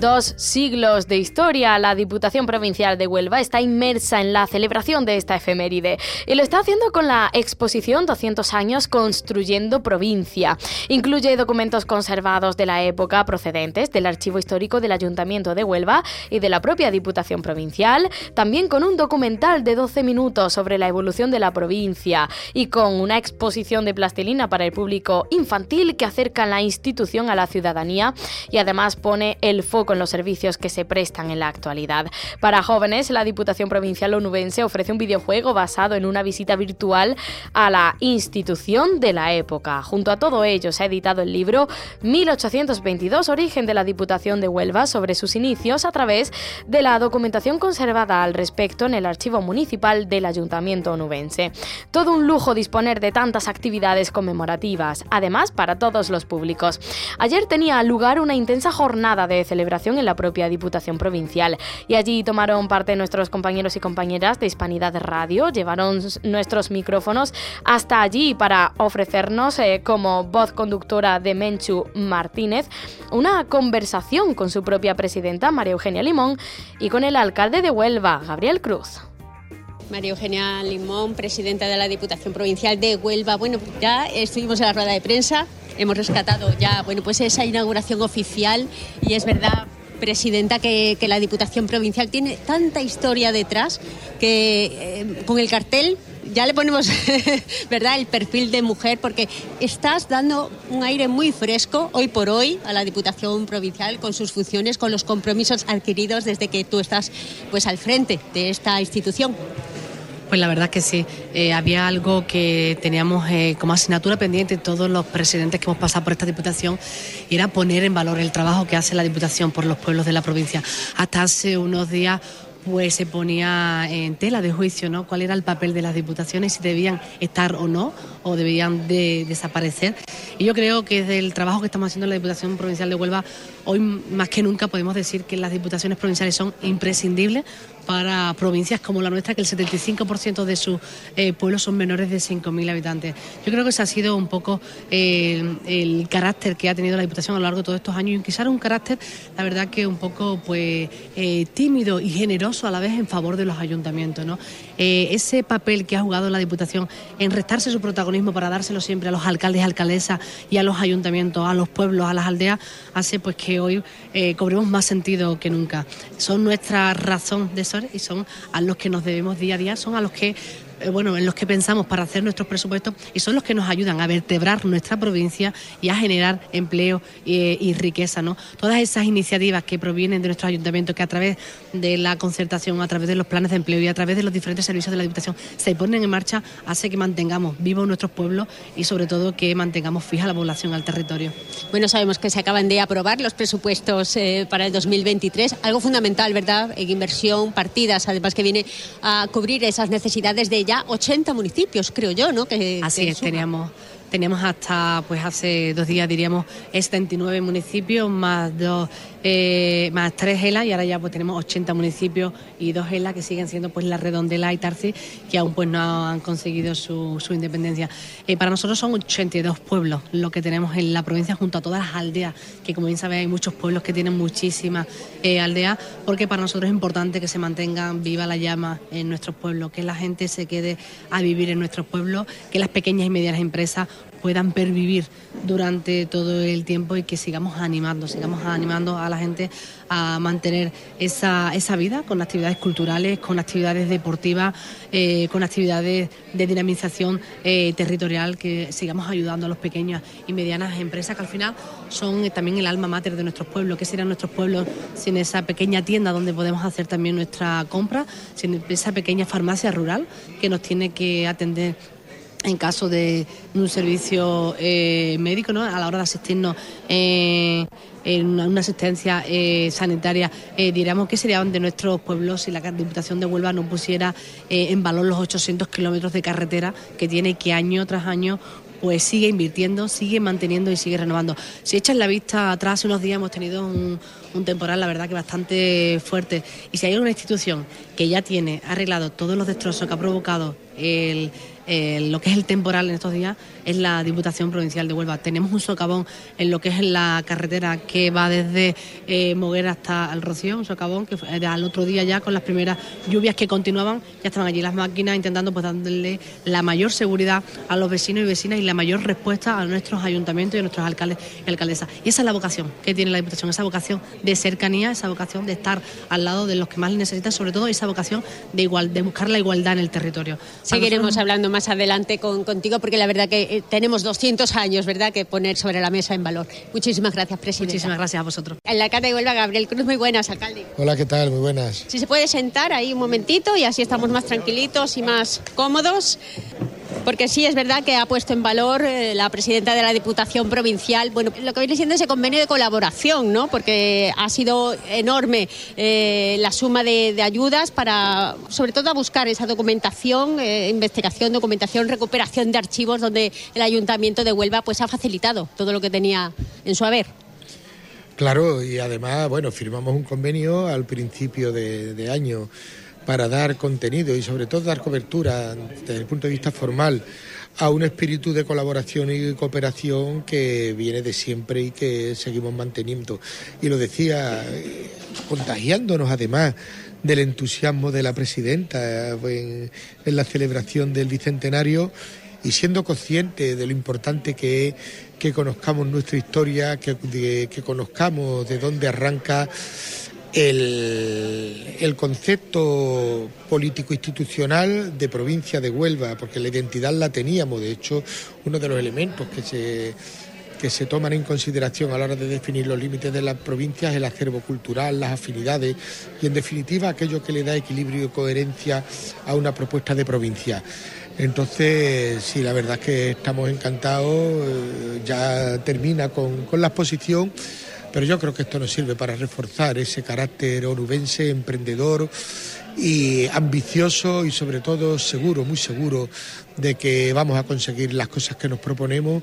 Dos siglos de historia, la Diputación Provincial de Huelva está inmersa en la celebración de esta efeméride y lo está haciendo con la exposición 200 años construyendo provincia. Incluye documentos conservados de la época procedentes del Archivo Histórico del Ayuntamiento de Huelva y de la propia Diputación Provincial, también con un documental de 12 minutos sobre la evolución de la provincia y con una exposición de plastilina para el público infantil que acerca la institución a la ciudadanía y además pone el foco los servicios que se prestan en la actualidad. Para jóvenes, la Diputación Provincial Onubense ofrece un videojuego basado en una visita virtual a la institución de la época. Junto a todo ello, se ha editado el libro 1822, Origen de la Diputación de Huelva, sobre sus inicios a través de la documentación conservada al respecto en el Archivo Municipal del Ayuntamiento Onubense. Todo un lujo disponer de tantas actividades conmemorativas, además para todos los públicos. Ayer tenía lugar una intensa jornada de celebración en la propia Diputación Provincial. Y allí tomaron parte nuestros compañeros y compañeras de Hispanidad Radio, llevaron nuestros micrófonos hasta allí para ofrecernos, eh, como voz conductora de Menchu Martínez, una conversación con su propia presidenta, María Eugenia Limón, y con el alcalde de Huelva, Gabriel Cruz. María Eugenia Limón, presidenta de la Diputación Provincial de Huelva. Bueno, ya estuvimos en la rueda de prensa, hemos rescatado ya, bueno, pues esa inauguración oficial y es verdad, presidenta, que, la Diputación Provincial tiene tanta historia detrás que eh, con el cartel ya le ponemos, ¿verdad?, el perfil de mujer, porque estás dando un aire muy fresco hoy por hoy a la Diputación Provincial con sus funciones, con los compromisos adquiridos desde que tú estás pues al frente de esta institución. Pues la verdad que sí, eh, había algo que teníamos eh, como asignatura pendiente todos los presidentes que hemos pasado por esta Diputación y era poner en valor el trabajo que hace la Diputación por los pueblos de la provincia. Hasta hace unos días pues se ponía en tela de juicio ¿no? cuál era el papel de las diputaciones, si debían estar o no, o debían de desaparecer. Y yo creo que desde el trabajo que estamos haciendo en la Diputación Provincial de Huelva, hoy más que nunca podemos decir que las diputaciones provinciales son imprescindibles para provincias como la nuestra, que el 75% de sus eh, pueblos son menores de 5.000 habitantes. Yo creo que ese ha sido un poco eh, el carácter que ha tenido la Diputación a lo largo de todos estos años y quizás un carácter, la verdad que un poco pues eh, tímido y generoso a la vez en favor de los ayuntamientos. ¿no? ese papel que ha jugado la Diputación en restarse su protagonismo para dárselo siempre a los alcaldes y alcaldesas y a los ayuntamientos, a los pueblos, a las aldeas, hace pues que hoy cobremos más sentido que nunca. Son nuestra razón de ser y son a los que nos debemos día a día, son a los que bueno, en los que pensamos para hacer nuestros presupuestos y son los que nos ayudan a vertebrar nuestra provincia y a generar empleo y, riqueza. ¿no? Todas esas iniciativas que provienen de nuestros ayuntamientos, que a través de la concertación, a través de los planes de empleo y a través de los diferentes servicios de la Diputación se ponen en marcha, hace que mantengamos vivos nuestros pueblos y sobre todo que mantengamos fija la población al territorio. Bueno, sabemos que se acaban de aprobar los presupuestos eh, para el 2023, algo fundamental, ¿verdad? En inversión, partidas, además que viene a cubrir esas necesidades de ya 80 municipios, creo yo, ¿no? Que, Así es, teníamos teníamos hasta pues hace dos días diríamos 79 municipios más dos eh, más tres ELA y ahora ya pues tenemos 80 municipios y dos ELA que siguen siendo pues la Redondela y Tarsi que aún pues no han conseguido su, independencia. Eh, para nosotros son 82 pueblos lo que tenemos en la provincia junto a todas las aldeas, que como bien sabéis hay muchos pueblos que tienen muchísimas eh, aldeas, porque para nosotros es importante que se mantenga viva la llama en nuestros pueblos, que la gente se quede a vivir en nuestros pueblos, que las pequeñas y medianas empresas puedan pervivir durante todo el tiempo y que sigamos animando, sigamos animando a la gente a mantener esa, esa vida con actividades culturales, con actividades deportivas, eh, con actividades de dinamización eh, territorial, que sigamos ayudando a los pequeños y medianas empresas que al final son eh, también el alma mater de nuestros pueblos. ¿Qué serían nuestros pueblos sin esa pequeña tienda donde podemos hacer también nuestra compra, sin esa pequeña farmacia rural que nos tiene que atender en caso de un servicio médico, ¿no? a la hora de asistirnos en una, asistencia eh, sanitaria, eh, diríamos que serían de nuestros pueblos si la Diputación de Huelva no pusiera en valor los 800 kilómetros de carretera que tiene que año tras año pues sigue invirtiendo, sigue manteniendo y sigue renovando. Si echas la vista atrás, hace unos días hemos tenido un, un temporal, la verdad que bastante fuerte. Y si hay una institución que ya tiene arreglado todos los destrozos que ha provocado el lo que es el temporal en estos días es la Diputación Provincial de Huelva. Tenemos un socavón en lo que es la carretera que va desde eh, Moguera hasta el un socavón que al otro día ya con las primeras lluvias que continuaban, ya estaban allí las máquinas intentando pues darle la mayor seguridad a los vecinos y vecinas y la mayor respuesta a nuestros ayuntamientos y a nuestros alcaldes y alcaldesas. Y esa es la vocación que tiene la Diputación, esa vocación de cercanía, esa vocación de estar al lado de los que más necesitan, sobre todo esa vocación de igual, de buscar la igualdad en el territorio. Seguiremos hablando más adelante con, contigo, porque la verdad que eh, tenemos 200 años, ¿verdad?, que poner sobre la mesa en valor. Muchísimas gracias, presidente. Muchísimas gracias a vosotros. En la alcalde de Huelva, Gabriel Cruz, muy buenas, alcalde. Hola, ¿qué tal? Muy buenas. Si se puede sentar ahí un momentito y así estamos más tranquilitos y más cómodos porque sí es verdad que ha puesto en valor eh, la presidenta de la Diputación Provincial, bueno, lo que viene siendo ese convenio de colaboración, ¿no? Porque ha sido enorme eh, la suma de, ayudas para, sobre todo, a buscar esa documentación, eh, investigación, documentación, recuperación de archivos, donde el Ayuntamiento de Huelva pues ha facilitado todo lo que tenía en su haber. Claro, y además, bueno, firmamos un convenio al principio de año para dar contenido y sobre todo dar cobertura desde el punto de vista formal a un espíritu de colaboración y cooperación que viene de siempre y que seguimos manteniendo. Y lo decía, contagiándonos además del entusiasmo de la presidenta en, la celebración del Bicentenario y siendo consciente de lo importante que es que conozcamos nuestra historia, que, conozcamos de dónde arranca el, concepto político-institucional de provincia de Huelva, porque la identidad la teníamos, de hecho, uno de los elementos que se, que se toman en consideración a la hora de definir los límites de las provincias el acervo cultural, las afinidades y, en definitiva, aquello que le da equilibrio y coherencia a una propuesta de provincia. Entonces, sí, la verdad es que estamos encantados, eh, ya termina con, con la exposición pero yo creo que esto nos sirve para reforzar ese carácter onubense, emprendedor y ambicioso y sobre todo seguro, muy seguro de que vamos a conseguir las cosas que nos proponemos,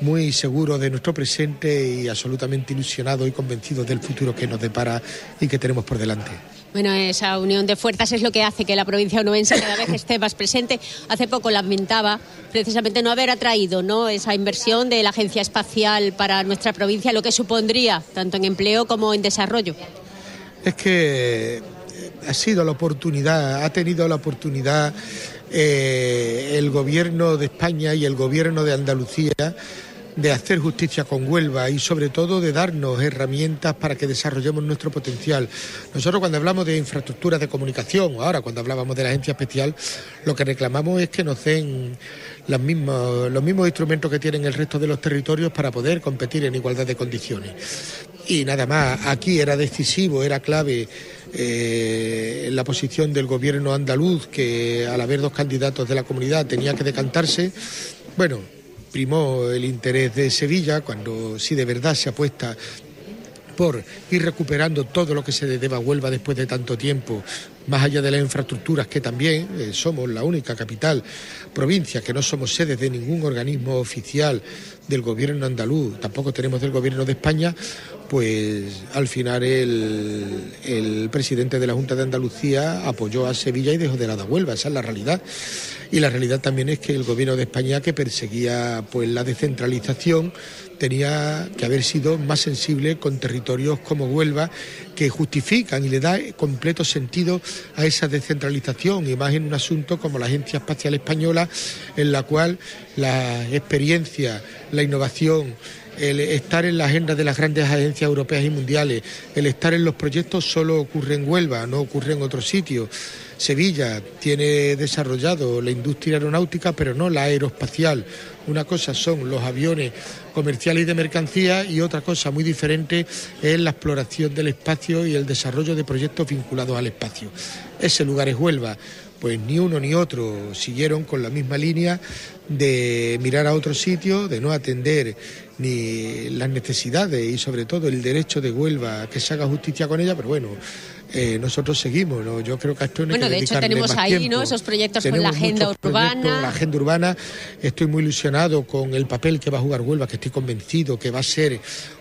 muy seguro de nuestro presente y absolutamente ilusionado y convencido del futuro que nos depara y que tenemos por delante. Bueno, esa unión de fuerzas es lo que hace que la provincia onubense cada vez esté más presente. Hace poco lamentaba precisamente no haber atraído ¿no? esa inversión de la Agencia Espacial para nuestra provincia, lo que supondría tanto en empleo como en desarrollo. Es que ha sido la oportunidad, ha tenido la oportunidad eh, el gobierno de España y el gobierno de Andalucía de hacer justicia con Huelva y sobre todo de darnos herramientas para que desarrollemos nuestro potencial. Nosotros cuando hablamos de infraestructuras de comunicación, ahora cuando hablábamos de la agencia especial, lo que reclamamos es que nos den los mismos, los mismos instrumentos que tienen el resto de los territorios para poder competir en igualdad de condiciones. Y nada más, aquí era decisivo, era clave eh, la posición del gobierno andaluz, que al haber dos candidatos de la comunidad tenía que decantarse. Bueno, primó el interés de Sevilla, cuando sí de verdad se apuesta por ir recuperando todo lo que se deba a Huelva después de tanto tiempo, más allá de las infraestructuras, que también eh, somos la única capital, provincia, que no somos sedes de ningún organismo oficial del gobierno andaluz, tampoco tenemos del gobierno de España, pues al final el, presidente de la Junta de Andalucía apoyó a Sevilla y dejó de lado a Huelva, esa es la realidad. Y la realidad también es que el gobierno de España, que perseguía pues la descentralización, tenía que haber sido más sensible con territorios como Huelva, que justifican y le da completo sentido a esa descentralización, y más en un asunto como la Agencia Espacial Española, en la cual la experiencia, la innovación, el estar en la agenda de las grandes agencias europeas y mundiales, el estar en los proyectos solo ocurre en Huelva, no ocurre en otros sitios. Sevilla tiene desarrollado la industria aeronáutica, pero no la aeroespacial. Una cosa son los aviones comerciales y de mercancía y otra cosa muy diferente es la exploración del espacio y el desarrollo de proyectos vinculados al espacio. Ese lugar es Huelva pues ni uno ni otro siguieron con la misma línea de mirar a otro sitio, de no atender ni las necesidades y sobre todo el derecho de Huelva a que se haga justicia con ella, pero bueno, eh, nosotros seguimos, ¿no? Yo creo que esto no Bueno, de hecho tenemos ahí, ¿no? Esos proyectos con la agenda urbana. La agenda urbana, estoy muy ilusionado con el papel que va a jugar Huelva, que estoy convencido que va a ser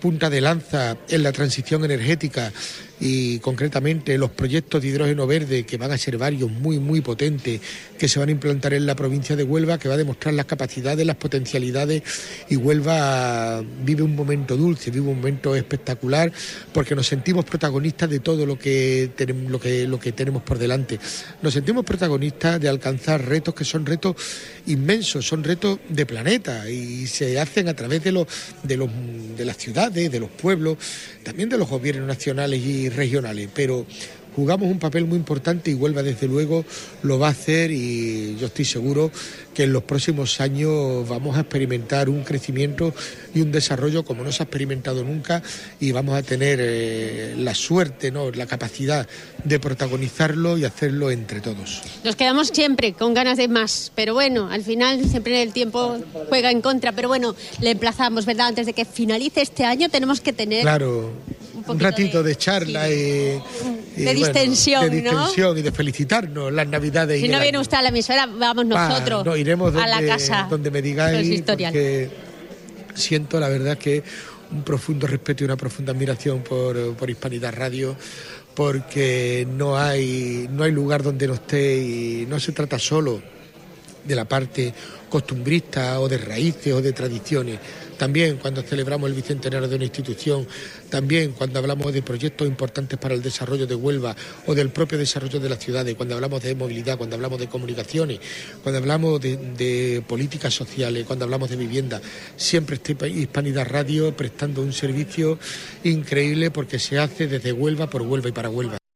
punta de lanza en la transición energética y concretamente los proyectos de hidrógeno verde, que van a ser varios muy, muy potentes, que se van a implantar en la provincia de Huelva, que va a demostrar las capacidades, las potencialidades y Huelva vive un momento dulce, vive un momento espectacular, porque nos sentimos protagonistas de todo lo que tenemos, lo que, lo que tenemos por delante. Nos sentimos protagonistas de alcanzar retos que son retos inmensos, son retos de planeta y se hacen a través de, los, de, los, de las ciudades, de los pueblos, también de los gobiernos nacionales y regionales, pero jugamos un papel muy importante y Huelva desde luego lo va a hacer y yo estoy seguro que en los próximos años vamos a experimentar un crecimiento y un desarrollo como no se ha experimentado nunca y vamos a tener eh, la suerte, ¿no? la capacidad de protagonizarlo y hacerlo entre todos. Nos quedamos siempre con ganas de más, pero bueno, al final siempre el tiempo juega en contra, pero bueno, le emplazamos, ¿verdad? Antes de que finalice este año tenemos que tener... Claro un, ratito de, charla y, de, distensión, de distensión y de felicitarnos las navidades. Si no viene usted a la emisora, vamos nosotros no, iremos a la casa. Donde me digáis, porque siento la verdad que un profundo respeto y una profunda admiración por, por Hispanidad Radio porque no hay, no hay lugar donde no esté y no se trata solo de la parte costumbrista o de raíces o de tradiciones, también cuando celebramos el bicentenario de una institución, también cuando hablamos de proyectos importantes para el desarrollo de Huelva o del propio desarrollo de las ciudades, cuando hablamos de movilidad, cuando hablamos de comunicaciones, cuando hablamos de, políticas sociales, cuando hablamos de vivienda, siempre está Hispanidad Radio prestando un servicio increíble porque se hace desde Huelva por Huelva y para Huelva.